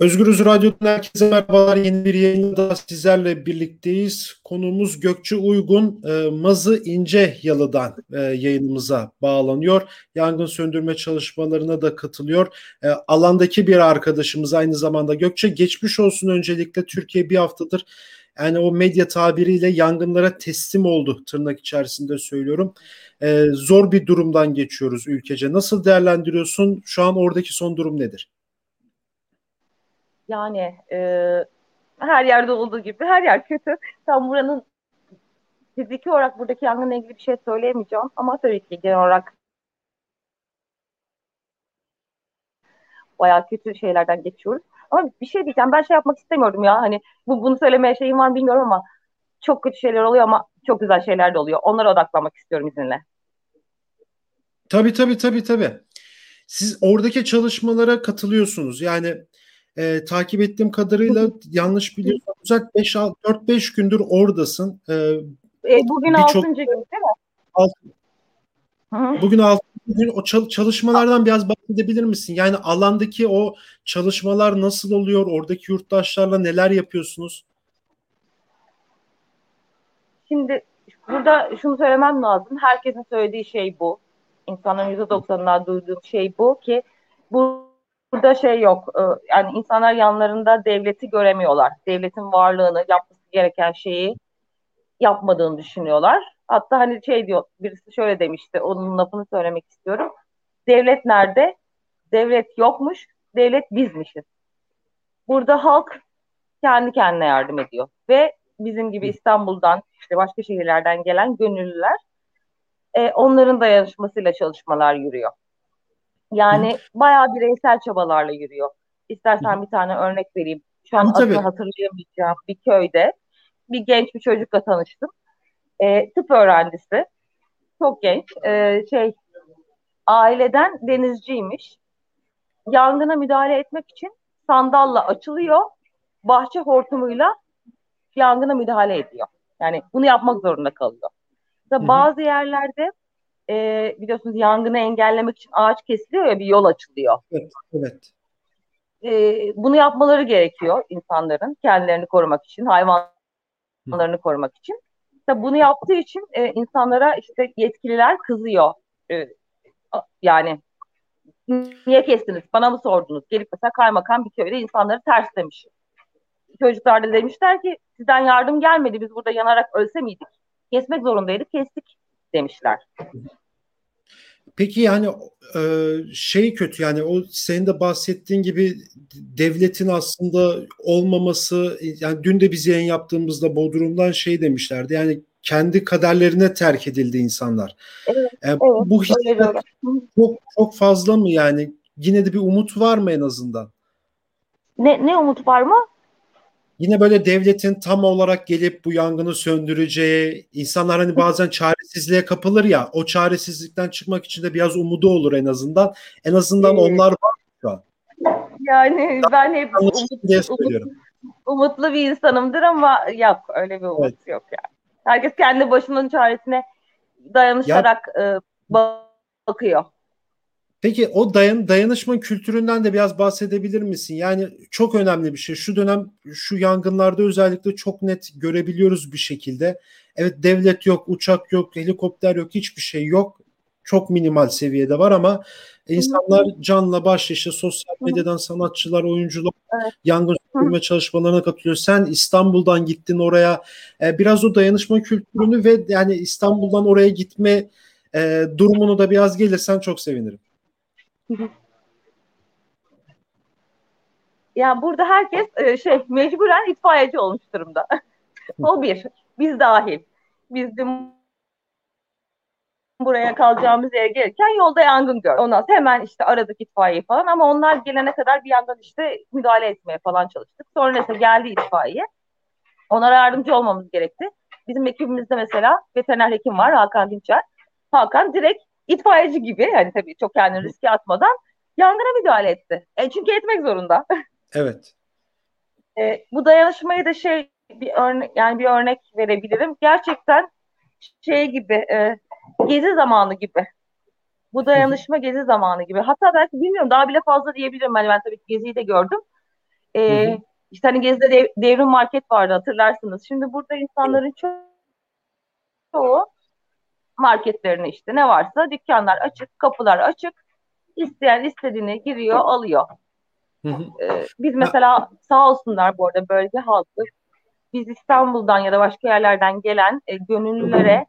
Özgürüz Radyo'dan herkese merhabalar. Yeni bir yayında sizlerle birlikteyiz. Konuğumuz Gökçe Uygun, e, Mazı İnce Yalı'dan e, yayınımıza bağlanıyor. Yangın söndürme çalışmalarına da katılıyor. E, alandaki bir arkadaşımız aynı zamanda. Gökçe geçmiş olsun öncelikle. Türkiye bir haftadır yani o medya tabiriyle yangınlara teslim oldu tırnak içerisinde söylüyorum. E, zor bir durumdan geçiyoruz ülkece. Nasıl değerlendiriyorsun? Şu an oradaki son durum nedir? Yani e, her yerde olduğu gibi her yer kötü. Tam buranın fiziki olarak buradaki yangınla ilgili bir şey söyleyemeyeceğim ama tabii ki genel olarak bayağı kötü şeylerden geçiyoruz. Ama bir şey diyeceğim ben şey yapmak istemiyordum ya hani bu bunu söylemeye şeyim var bilmiyorum ama çok kötü şeyler oluyor ama çok güzel şeyler de oluyor. Onlara odaklanmak istiyorum izinle. Tabii tabii tabii tabii. Siz oradaki çalışmalara katılıyorsunuz. Yani e, takip ettiğim kadarıyla yanlış biliyorsam uzak 4-5 gündür oradasın. E, e, bugün 6. gün değil mi? Alt, bugün 6. gün o çalışmalardan biraz bahsedebilir misin? Yani alandaki o çalışmalar nasıl oluyor? Oradaki yurttaşlarla neler yapıyorsunuz? Şimdi burada şunu söylemem lazım. Herkesin söylediği şey bu. İnsanların %90'ından duyduğum şey bu ki bu burada şey yok. E, yani insanlar yanlarında devleti göremiyorlar. Devletin varlığını, yapması gereken şeyi yapmadığını düşünüyorlar. Hatta hani şey diyor, birisi şöyle demişti, onun lafını söylemek istiyorum. Devlet nerede? Devlet yokmuş, devlet bizmişiz. Burada halk kendi kendine yardım ediyor. Ve bizim gibi İstanbul'dan, işte başka şehirlerden gelen gönüllüler, e, onların dayanışmasıyla çalışmalar yürüyor. Yani Hı. bayağı bireysel çabalarla yürüyor. İstersen Hı. bir tane örnek vereyim. Şu an adını hatırlayamayacağım bir köyde bir genç bir çocukla tanıştım. E, tıp öğrencisi. Çok genç. E, şey aileden denizciymiş. Yangına müdahale etmek için sandalla açılıyor. Bahçe hortumuyla yangına müdahale ediyor. Yani bunu yapmak zorunda kalıyor. Hı Bazı yerlerde e, biliyorsunuz yangını engellemek için ağaç kesiliyor ya bir yol açılıyor. Evet. evet. E, bunu yapmaları gerekiyor insanların kendilerini korumak için, hayvanlarını Hı. korumak için. Tabii bunu yaptığı için e, insanlara işte yetkililer kızıyor. E, yani niye kestiniz? Bana mı sordunuz? Gelip mesela kaymakam bir köyde insanları ters demiş. Çocuklar da demişler ki sizden yardım gelmedi. Biz burada yanarak ölse miydik? Kesmek zorundaydık, kestik demişler. Peki yani e, şey kötü yani o senin de bahsettiğin gibi devletin aslında olmaması yani dün de biz yayın yaptığımızda Bodrum'dan şey demişlerdi yani kendi kaderlerine terk edildi insanlar. Evet, e, evet, bu hisset çok çok fazla mı yani yine de bir umut var mı en azından? Ne ne umut var mı? Yine böyle devletin tam olarak gelip bu yangını söndüreceği, insanlar hani bazen çaresizliğe kapılır ya, o çaresizlikten çıkmak için de biraz umudu olur en azından. En azından onlar var şu an. Yani ben hep umut, umut, umutlu bir insanımdır ama yok öyle bir umut evet. yok yani. Herkes kendi başının çaresine dayanışarak ya, e, bakıyor. Peki o dayan, dayanışma kültüründen de biraz bahsedebilir misin? Yani çok önemli bir şey. Şu dönem şu yangınlarda özellikle çok net görebiliyoruz bir şekilde. Evet devlet yok, uçak yok, helikopter yok, hiçbir şey yok. Çok minimal seviyede var ama insanlar canla başla işte sosyal medyadan sanatçılar, oyuncular evet. yangın söndürme çalışmalarına katılıyor. Sen İstanbul'dan gittin oraya. Ee, biraz o dayanışma kültürünü ve yani İstanbul'dan oraya gitme e, durumunu da biraz gelirsen çok sevinirim. Ya burada herkes e, şey mecburen itfaiyeci olmuş durumda. o bir. Biz dahil. Biz de buraya kalacağımız yere gelirken yolda yangın gör. Ondan sonra hemen işte aradık itfaiye falan ama onlar gelene kadar bir yandan işte müdahale etmeye falan çalıştık. Sonra neyse geldi itfaiye. Onlara yardımcı olmamız gerekti. Bizim ekibimizde mesela veteriner hekim var Hakan Dinçer. Hakan direkt itfaiyeci gibi yani tabii çok kendini riske atmadan yangına müdahale etti. E, çünkü etmek zorunda. Evet. E, bu dayanışmayı da şey bir örnek yani bir örnek verebilirim. Gerçekten şey gibi e, gezi zamanı gibi. Bu dayanışma gezi zamanı gibi. Hatta belki bilmiyorum daha bile fazla diyebilirim. Yani ben tabii geziyi de gördüm. E, hı hı. İşte hani Gezi'de dev, devrim market vardı hatırlarsınız. Şimdi burada insanların çoğu marketlerine işte ne varsa dükkanlar açık, kapılar açık. İsteyen istediğini giriyor, alıyor. Ee, biz mesela sağ olsunlar bu arada bölge halkı biz İstanbul'dan ya da başka yerlerden gelen e, gönüllülere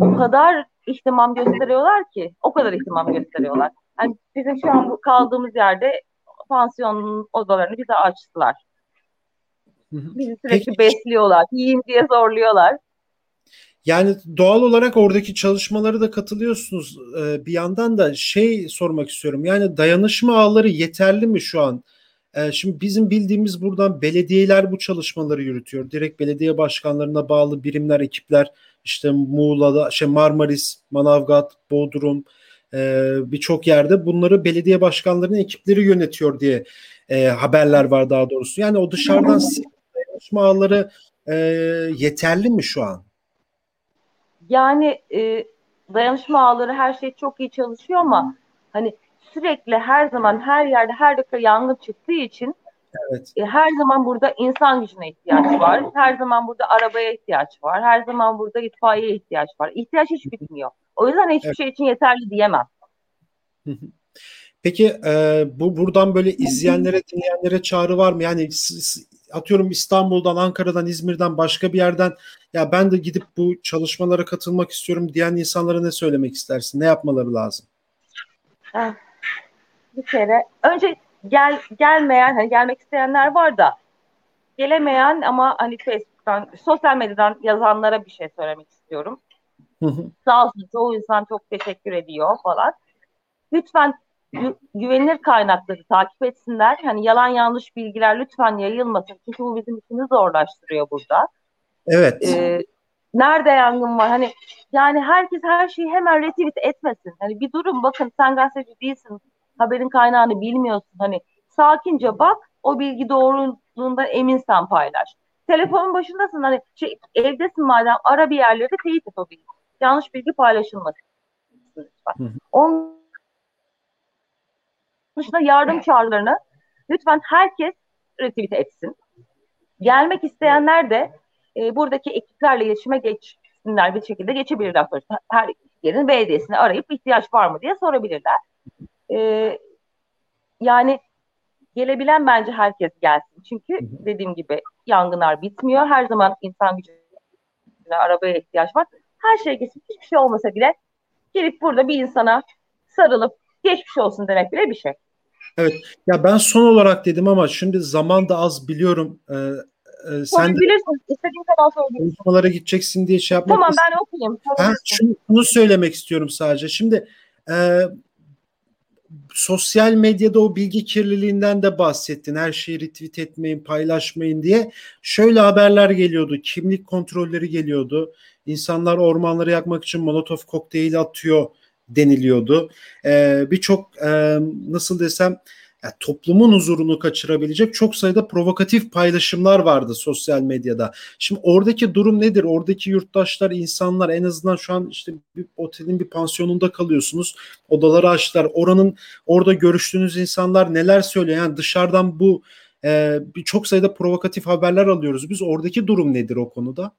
o kadar ihtimam gösteriyorlar ki o kadar ihtimam gösteriyorlar. Yani bizim şu an kaldığımız yerde pansiyonun odalarını bize açtılar. Bizi sürekli Peki. besliyorlar. Yiyin diye zorluyorlar. Yani doğal olarak oradaki çalışmaları da katılıyorsunuz. Ee, bir yandan da şey sormak istiyorum. Yani dayanışma ağları yeterli mi şu an? Ee, şimdi bizim bildiğimiz buradan belediyeler bu çalışmaları yürütüyor. Direkt belediye başkanlarına bağlı birimler, ekipler işte Muğla'da, şey Marmaris, Manavgat, Bodrum e, birçok yerde bunları belediye başkanlarının ekipleri yönetiyor diye e, haberler var daha doğrusu. Yani o dışarıdan dayanışma ağları e, yeterli mi şu an? Yani e, dayanışma ağları her şey çok iyi çalışıyor ama hani sürekli her zaman her yerde her dakika yangın çıktığı için evet. e, her zaman burada insan gücüne ihtiyaç var. Her zaman burada arabaya ihtiyaç var. Her zaman burada itfaiyeye ihtiyaç var. İhtiyaç hiç bitmiyor. O yüzden hiçbir evet. şey için yeterli diyemem. Peki e, bu buradan böyle izleyenlere, dinleyenlere çağrı var mı? Yani atıyorum İstanbul'dan, Ankara'dan, İzmir'den başka bir yerden ya ben de gidip bu çalışmalara katılmak istiyorum diyen insanlara ne söylemek istersin? Ne yapmaları lazım? Bir kere önce gel gelmeyen hani gelmek isteyenler var da gelemeyen ama hani Facebook'tan, sosyal medyadan yazanlara bir şey söylemek istiyorum. Sağ olsun çoğu insan çok teşekkür ediyor falan. Lütfen güvenilir kaynakları takip etsinler. Hani yalan yanlış bilgiler lütfen yayılmasın. Çünkü bu bizim işimizi zorlaştırıyor burada. Evet. Ee, nerede yangın var? Hani yani herkes her şeyi hemen retweet etmesin. Hani bir durum bakın sen gazeteci değilsin. Haberin kaynağını bilmiyorsun. Hani sakince bak o bilgi doğruluğunda eminsen paylaş. Telefonun başındasın hani şey, evdesin madem ara bir yerleri teyit et o bilgi. Yanlış bilgi paylaşılmasın. Onun dışında yardım çağrılarını lütfen herkes retweet etsin. Gelmek isteyenler de e, buradaki ekiplerle iletişime geçsinler bir şekilde geçebilirler. Her yerin belediyesini arayıp ihtiyaç var mı diye sorabilirler. E, yani gelebilen bence herkes gelsin. Çünkü dediğim gibi yangınlar bitmiyor. Her zaman insan gücüne, arabaya ihtiyaç var. Her şey geçsin. Hiçbir şey olmasa bile gelip burada bir insana sarılıp geçmiş olsun demek bile bir şey. Evet. Ya ben son olarak dedim ama şimdi zaman da az biliyorum. Ee, e, sen bilirsin. İstediğin kadar söyleyebilirsin. Konuşmalara gideceksin diye şey yapmak Tamam ben okuyayım. Ha, şunu, şunu söylemek istiyorum sadece. Şimdi e, sosyal medyada o bilgi kirliliğinden de bahsettin. Her şeyi retweet etmeyin, paylaşmayın diye. Şöyle haberler geliyordu. Kimlik kontrolleri geliyordu. İnsanlar ormanları yakmak için molotof kokteyli atıyor deniliyordu. Ee, Birçok e, nasıl desem yani toplumun huzurunu kaçırabilecek çok sayıda provokatif paylaşımlar vardı sosyal medyada. Şimdi oradaki durum nedir? Oradaki yurttaşlar, insanlar en azından şu an işte bir otelin bir pansiyonunda kalıyorsunuz. Odaları açtılar. Oranın orada görüştüğünüz insanlar neler söylüyor? Yani dışarıdan bu e, çok sayıda provokatif haberler alıyoruz. Biz oradaki durum nedir o konuda?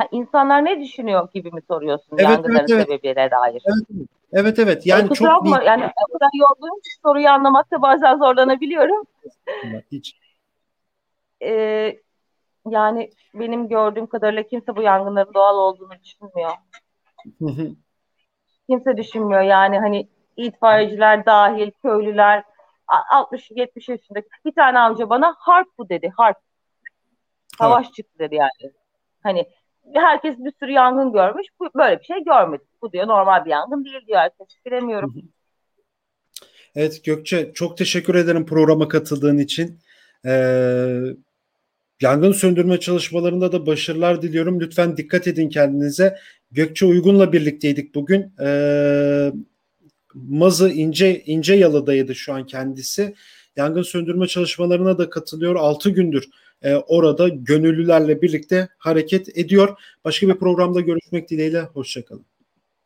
Ha, insanlar ne düşünüyor gibi mi soruyorsun evet, yangınların evet, evet. sebebine dair? Evet, evet. evet. Yani çok bakma, yani o kadar yorgunum ki soruyu anlamakta bazen zorlanabiliyorum. Hiç. ee, yani benim gördüğüm kadarıyla kimse bu yangınların doğal olduğunu düşünmüyor. kimse düşünmüyor yani hani itfaiyeciler dahil, köylüler 60-70 yaşındaki bir tane amca bana harp bu dedi harp. Savaş evet. çıktı dedi yani. Hani herkes bir sürü yangın görmüş. Bu, böyle bir şey görmedik. Bu diyor normal bir yangın değil diyor herkes. Bilemiyorum. Evet Gökçe çok teşekkür ederim programa katıldığın için. Ee, yangın söndürme çalışmalarında da başarılar diliyorum. Lütfen dikkat edin kendinize. Gökçe Uygun'la birlikteydik bugün. Ee, Mazı İnce İnce Yalı'daydı şu an kendisi. Yangın söndürme çalışmalarına da katılıyor. 6 gündür e, orada gönüllülerle birlikte hareket ediyor. Başka bir programda görüşmek dileğiyle. Hoşçakalın.